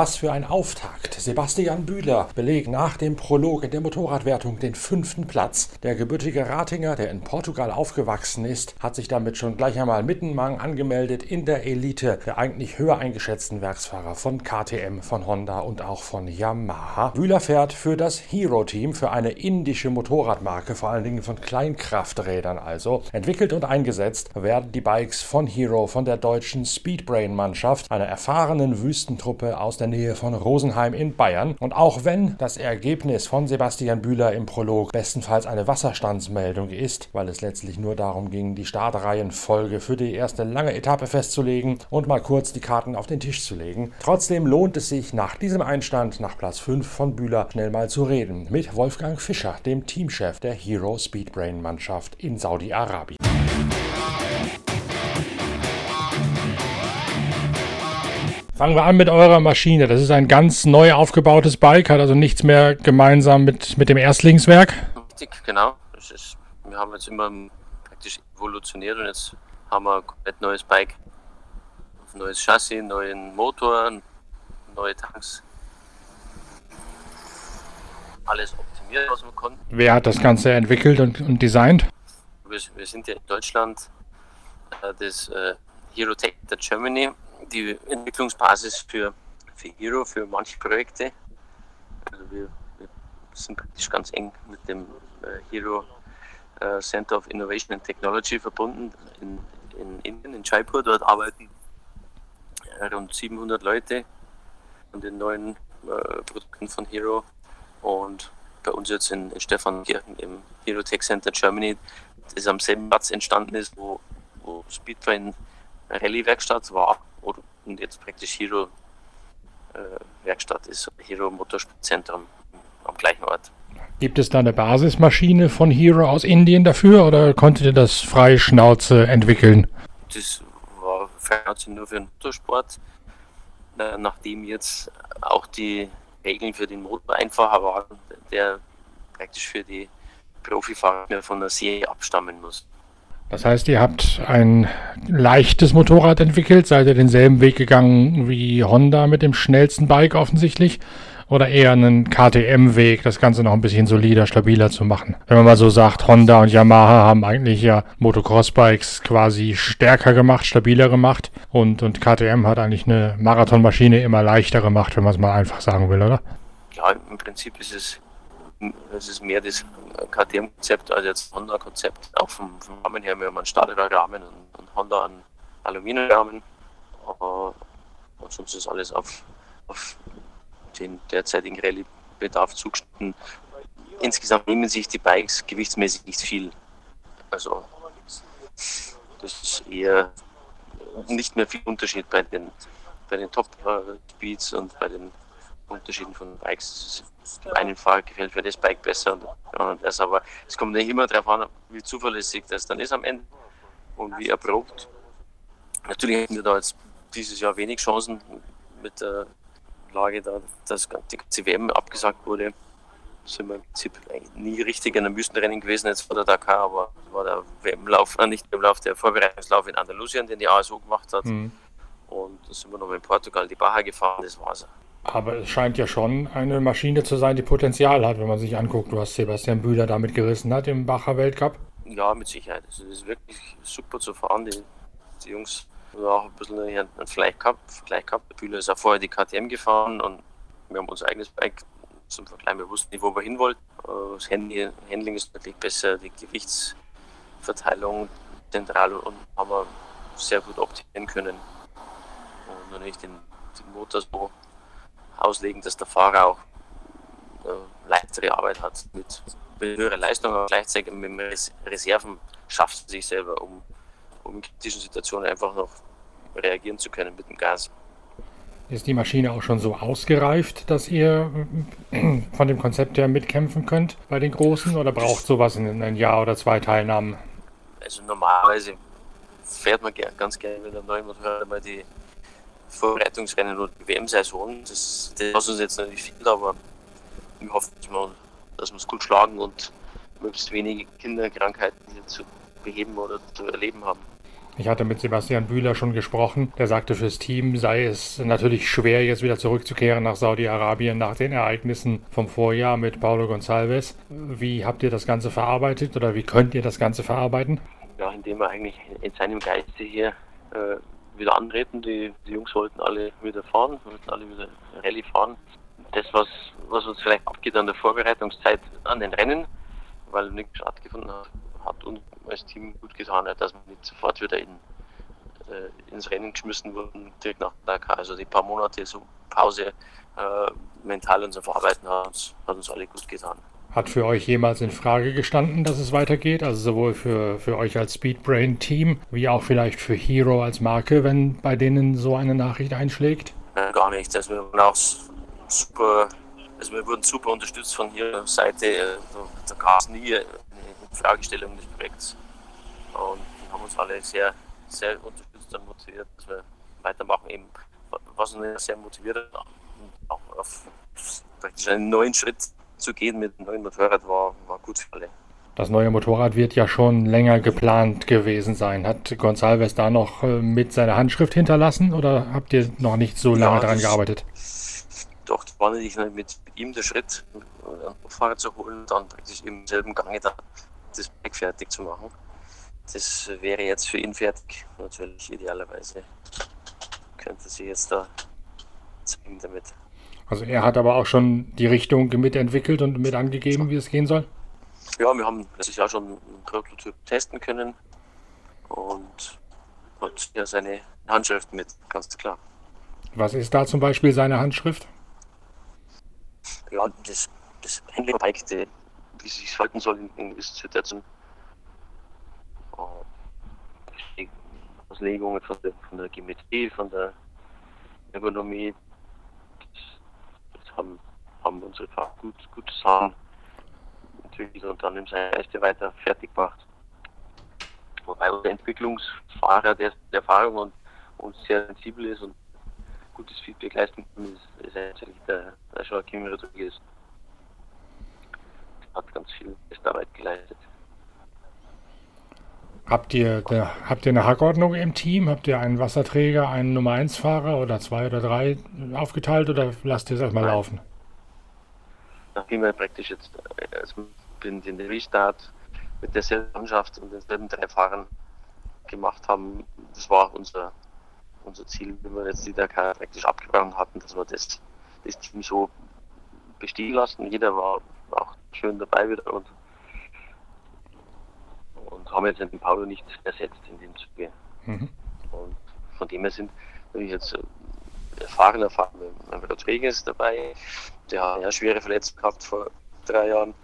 Was für ein Auftakt. Sebastian Bühler belegt nach dem Prolog in der Motorradwertung den fünften Platz. Der gebürtige Ratinger, der in Portugal aufgewachsen ist, hat sich damit schon gleich einmal mittenmang angemeldet in der Elite der eigentlich höher eingeschätzten Werksfahrer von KTM, von Honda und auch von Yamaha. Bühler fährt für das Hero-Team, für eine indische Motorradmarke, vor allen Dingen von Kleinkrafträdern also. Entwickelt und eingesetzt werden die Bikes von Hero, von der deutschen Speedbrain-Mannschaft, einer erfahrenen Wüstentruppe aus der Nähe von Rosenheim in Bayern. Und auch wenn das Ergebnis von Sebastian Bühler im Prolog bestenfalls eine Wasserstandsmeldung ist, weil es letztlich nur darum ging, die Startreihenfolge für die erste lange Etappe festzulegen und mal kurz die Karten auf den Tisch zu legen. Trotzdem lohnt es sich nach diesem Einstand, nach Platz 5 von Bühler, schnell mal zu reden mit Wolfgang Fischer, dem Teamchef der Hero Speedbrain Mannschaft in Saudi-Arabien. Fangen wir an mit eurer Maschine. Das ist ein ganz neu aufgebautes Bike, hat also nichts mehr gemeinsam mit, mit dem Erstlingswerk. Richtig, genau. Ist, wir haben jetzt immer praktisch evolutioniert und jetzt haben wir ein komplett neues Bike. Neues Chassis, neuen Motor, neue Tanks. Alles optimiert, was wir konnten. Wer hat das Ganze entwickelt und, und designt? Wir, wir sind ja in Deutschland äh, das äh, Hero Tech der Germany die Entwicklungsbasis für, für Hero, für manche Projekte. Also wir, wir sind praktisch ganz eng mit dem äh, Hero äh, Center of Innovation and Technology verbunden in, in Indien, in Jaipur. Dort arbeiten rund 700 Leute an den neuen äh, Produkten von Hero und bei uns jetzt in, in Stephankirchen im Hero Tech Center Germany, das am selben Platz entstanden ist, wo, wo Speedtrain Rallye-Werkstatt war und jetzt praktisch Hero äh, Werkstatt ist, Hero Motorsportzentrum am gleichen Ort. Gibt es da eine Basismaschine von Hero aus Indien dafür oder konntet ihr das frei Schnauze entwickeln? Das war Schnauze nur für den Motorsport. Nachdem jetzt auch die Regeln für den Motor einfacher waren, der praktisch für die Profifahrer von der Serie abstammen muss. Das heißt, ihr habt ein leichtes Motorrad entwickelt, seid ihr denselben Weg gegangen wie Honda mit dem schnellsten Bike offensichtlich oder eher einen KTM-Weg, das Ganze noch ein bisschen solider, stabiler zu machen. Wenn man mal so sagt, Honda und Yamaha haben eigentlich ja Motocross-Bikes quasi stärker gemacht, stabiler gemacht und, und KTM hat eigentlich eine Marathonmaschine immer leichter gemacht, wenn man es mal einfach sagen will, oder? Ja, im Prinzip ist es, es ist mehr das KTM-Konzept als jetzt Honda-Konzept. Auch vom, vom, Rahmen her, wir haben einen Stahlrahmen und, und Honda einen Aluminiumrahmen. Und sonst ist alles auf, auf den derzeitigen Rallye-Bedarf zugeschnitten. Insgesamt nehmen sich die Bikes gewichtsmäßig nicht viel. Also das ist eher nicht mehr viel Unterschied bei den, bei den Top-Speeds und bei den Unterschieden von Bikes dem einen Fahrer gefällt mir das Bike besser und das. Aber es kommt nicht immer darauf an, wie zuverlässig das dann ist am Ende und wie erprobt. Natürlich hätten wir da jetzt dieses Jahr wenig Chancen mit der Lage, da dass die ganze WM abgesagt wurde. Sind wir im Prinzip nie richtig in einem Wüstenrennen gewesen jetzt vor der Dakar, aber war der WM-Lauf, äh, nicht WM-Lauf, der Vorbereitungslauf in Andalusien, den die ASO gemacht hat. Mhm. Und da sind wir noch in Portugal die Baja gefahren, das war's. Aber es scheint ja schon eine Maschine zu sein, die Potenzial hat, wenn man sich anguckt, was Sebastian Bühler damit gerissen hat im Bacher Weltcup. Ja, mit Sicherheit. Also es ist wirklich super zu fahren. Die, die Jungs haben auch ein bisschen einen Vergleich gehabt. Vergleich gehabt. Bühler ist auch vorher die KTM gefahren und wir haben unser eigenes Bike zum Vergleich. Wir wussten nicht, wo wir hin wollten. Äh, das Handling ist natürlich besser, die Gewichtsverteilung zentral und haben wir sehr gut optimieren können. Und natürlich den, den Motor so auslegen, dass der Fahrer auch äh, leichtere Arbeit hat mit, mit höherer Leistung, aber gleichzeitig mit Reserven schafft sich selber, um, um in kritischen Situationen einfach noch reagieren zu können mit dem Gas. Ist die Maschine auch schon so ausgereift, dass ihr äh, von dem Konzept her mitkämpfen könnt bei den Großen oder braucht sowas in ein Jahr oder zwei Teilnahmen? Also normalerweise fährt man ganz gerne mit einem neuen Motorrad mal die Vorbereitungsrennen oder die WM-Saison. Das, das lassen uns jetzt noch nicht viel, aber wir hoffen, dass wir es gut schlagen und möglichst wenige Kinderkrankheiten hier zu beheben oder zu erleben haben. Ich hatte mit Sebastian Bühler schon gesprochen. Der sagte, fürs Team sei es natürlich schwer, jetzt wieder zurückzukehren nach Saudi-Arabien nach den Ereignissen vom Vorjahr mit Paulo Gonçalves. Wie habt ihr das Ganze verarbeitet oder wie könnt ihr das Ganze verarbeiten? Ja, indem wir eigentlich in seinem Geiste hier äh, wieder antreten. Die, die, Jungs wollten alle wieder fahren, wollten alle wieder Rallye fahren. Das, was, was uns vielleicht abgeht an der Vorbereitungszeit an den Rennen, weil nichts stattgefunden hat, hat uns als Team gut getan, dass wir nicht sofort wieder in, äh, ins Rennen geschmissen wurden, direkt nach Dakar. Also die paar Monate so Pause äh, mental und so verarbeiten hat hat uns alle gut getan. Hat für euch jemals in Frage gestanden, dass es weitergeht? Also sowohl für, für euch als Speedbrain-Team, wie auch vielleicht für Hero als Marke, wenn bei denen so eine Nachricht einschlägt? Ja, gar nichts. Also wir wurden auch super, also wir wurden super unterstützt von ihrer Seite. Da gab es nie eine Fragestellung des Projekts. Und haben uns alle sehr, sehr unterstützt und motiviert, dass wir weitermachen. Eben, was uns sehr motiviert hat, auch auf einen neuen Schritt zu gehen mit dem neuen Motorrad war, war gut für alle. Das neue Motorrad wird ja schon länger geplant gewesen sein. Hat González da noch äh, mit seiner Handschrift hinterlassen oder habt ihr noch nicht so lange ja, daran gearbeitet? Doch, das war natürlich mit ihm der Schritt, ein Motorrad zu holen und dann praktisch im selben Gange da das Bike fertig zu machen. Das wäre jetzt für ihn fertig, natürlich idealerweise. Könnte sie jetzt da zeigen damit. Also er hat aber auch schon die Richtung mitentwickelt und mit angegeben, wie es gehen soll? Ja, wir haben letztes Jahr schon einen Prototyp testen können und hat ja seine Handschrift mit, ganz klar. Was ist da zum Beispiel seine Handschrift? Ja, das, das Handling-Bike, wie sich halten soll in, in dieser Situation. Auslegungen von der, von der Geometrie, von der Ergonomie, haben, haben unsere Fahrer gut, gut zusammen entwickelt und dann im Seite weiter fertig gemacht. Wobei unser Entwicklungsfahrer, der Erfahrung und, und sehr sensibel ist und gutes Feedback leisten kann, ist, ist eigentlich der, der Joachim Rodriguez. Hat ganz viel Arbeit geleistet. Habt ihr, der, habt ihr eine Hackordnung im Team? Habt ihr einen Wasserträger, einen Nummer 1 Fahrer oder zwei oder drei aufgeteilt oder lasst ihr es erstmal laufen? Nachdem wir praktisch jetzt also bin den Restart mit derselben Mannschaft und denselben drei Fahrern gemacht haben, das war unser, unser Ziel, wenn wir jetzt die Dakar praktisch abgebrochen hatten, dass wir das, das Team so bestehen lassen. Jeder war auch schön dabei wieder und haben jetzt den Paulo nicht ersetzt in dem Zuge. Mhm. Und von dem her sind natürlich jetzt äh, erfahrene erfahren mit Rodriguez dabei, der hat eine schwere Verletzung gehabt vor drei Jahren.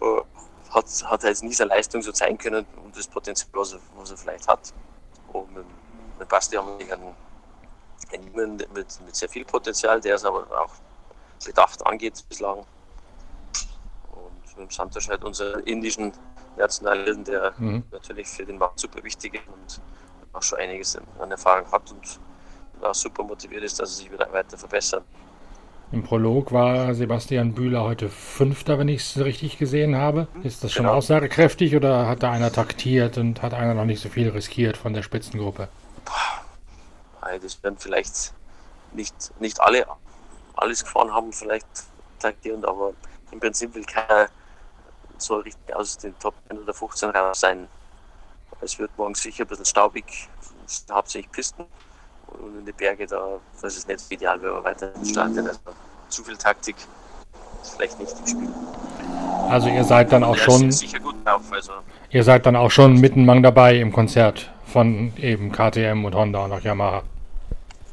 Uh, hat, hat jetzt nie seine Leistung so zeigen können und das Potenzial, was er, was er vielleicht hat. Und mit, mit Basti haben wir einen, einen mit, mit sehr viel Potenzial, der es aber auch bedacht angeht bislang. Und mit dem Santos halt unser indischen nationalen, der mhm. natürlich für den Markt super wichtig ist und auch schon einiges an Erfahrung hat und auch super motiviert ist, dass er sich wieder weiter verbessert. Im Prolog war Sebastian Bühler heute Fünfter, wenn ich es richtig gesehen habe. Ist das schon genau. aussagekräftig oder hat da einer taktiert und hat einer noch nicht so viel riskiert von der Spitzengruppe? Das werden vielleicht nicht, nicht alle alles gefahren haben, vielleicht taktiert, aber im Prinzip will keiner soll richtig aus den Top 10 oder 15 raus sein. Es wird morgen sicher ein bisschen staubig, hauptsächlich Pisten. Und in die Berge, da das ist nicht ideal, wenn man weiter startet. Also zu viel Taktik ist vielleicht nicht im Spiel. Also ihr seid dann auch schon. Drauf, also. Ihr seid dann auch schon mittenmang dabei im Konzert von eben KTM und Honda und auch Yamaha.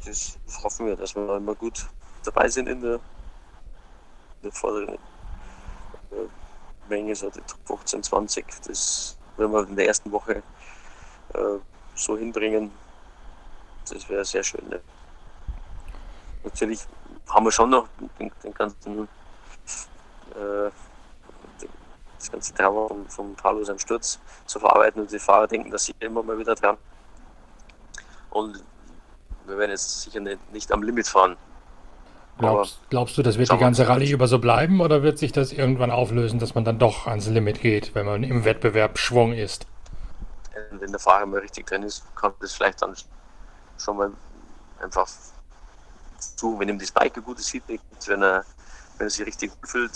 Das hoffen wir, dass wir immer gut dabei sind in der, in der vorderen Menge, so die 15, 20. Das werden wir in der ersten Woche äh, so hinbringen. Das wäre sehr schön. Ne? Natürlich haben wir schon noch den, den ganzen äh, das ganze Trauma von, von Paulo seinem Sturz zu verarbeiten und die Fahrer denken, dass sie immer mal wieder dran. Und wir werden jetzt sicher nicht, nicht am Limit fahren. Glaubst, glaubst, du, das wird die ganze Rallye über so bleiben oder wird sich das irgendwann auflösen, dass man dann doch ans Limit geht, wenn man im Wettbewerb Schwung ist? wenn der Fahrer mal richtig drin ist, kann das vielleicht dann schon mal einfach zu, wenn ihm das Bike ein gutes Feedback gibt, wenn er, wenn er sich richtig fühlt,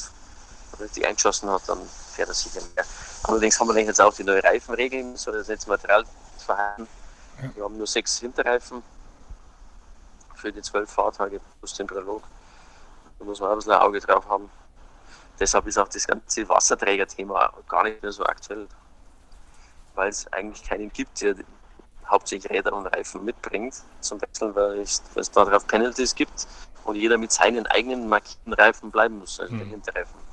richtig eingeschossen hat, dann fährt er sicher mehr. Allerdings haben wir jetzt auch die neuen Reifenregeln, so das Netzmaterial verhalten. Ja. Wir haben nur sechs Winterreifen für die zwölf Fahrtage plus den Prolog. Da muss man auch ein bisschen ein Auge drauf haben. Deshalb ist auch das ganze Wasserträger-Thema gar nicht mehr so aktuell, weil es eigentlich keinen gibt, der hauptsächlich Räder und Reifen mitbringt zum Wechseln, weil es, weil es darauf Penalties gibt und jeder mit seinen eigenen markierten Reifen bleiben muss, also mhm. der Hinterreifen.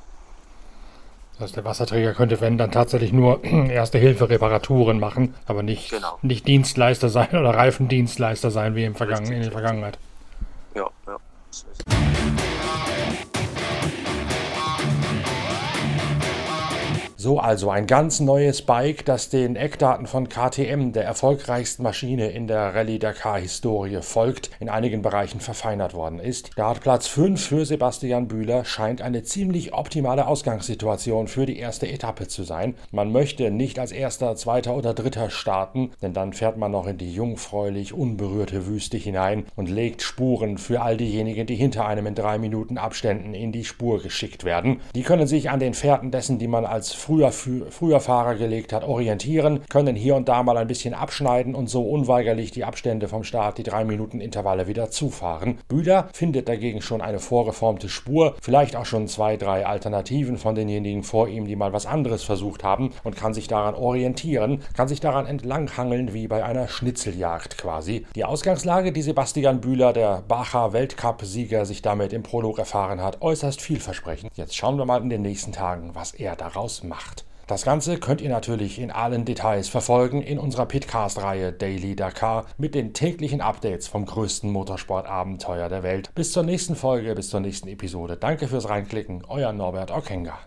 Das heißt, der Wasserträger könnte, wenn, dann tatsächlich nur Erste-Hilfe-Reparaturen machen, aber nicht, genau. nicht Dienstleister sein oder Reifendienstleister sein wie im Vergangen, in der Vergangenheit. Ja, ja. So also ein ganz neues Bike, das den Eckdaten von KTM, der erfolgreichsten Maschine in der Rallye Dakar-Historie, folgt, in einigen Bereichen verfeinert worden ist. Startplatz 5 für Sebastian Bühler scheint eine ziemlich optimale Ausgangssituation für die erste Etappe zu sein. Man möchte nicht als erster, zweiter oder dritter starten, denn dann fährt man noch in die jungfräulich unberührte Wüste hinein und legt Spuren für all diejenigen, die hinter einem in drei Minuten Abständen in die Spur geschickt werden. Die können sich an den Fährten dessen, die man als früher, früher Fahrer gelegt hat, orientieren, können hier und da mal ein bisschen abschneiden und so unweigerlich die Abstände vom Start, die 3 Minuten Intervalle wieder zufahren. Bühler findet dagegen schon eine vorgeformte Spur, vielleicht auch schon zwei, drei Alternativen von denjenigen vor ihm, die mal was anderes versucht haben und kann sich daran orientieren, kann sich daran entlanghangeln wie bei einer Schnitzeljagd quasi. Die Ausgangslage, die Sebastian Bühler, der Bacher Weltcup-Sieger, sich damit im Prolog erfahren hat, äußerst vielversprechend. Jetzt schauen wir mal in den nächsten Tagen, was er daraus macht macht. Das Ganze könnt ihr natürlich in allen Details verfolgen in unserer Pitcast-Reihe Daily Dakar mit den täglichen Updates vom größten Motorsportabenteuer der Welt. Bis zur nächsten Folge, bis zur nächsten Episode. Danke fürs Reinklicken, euer Norbert Okenga.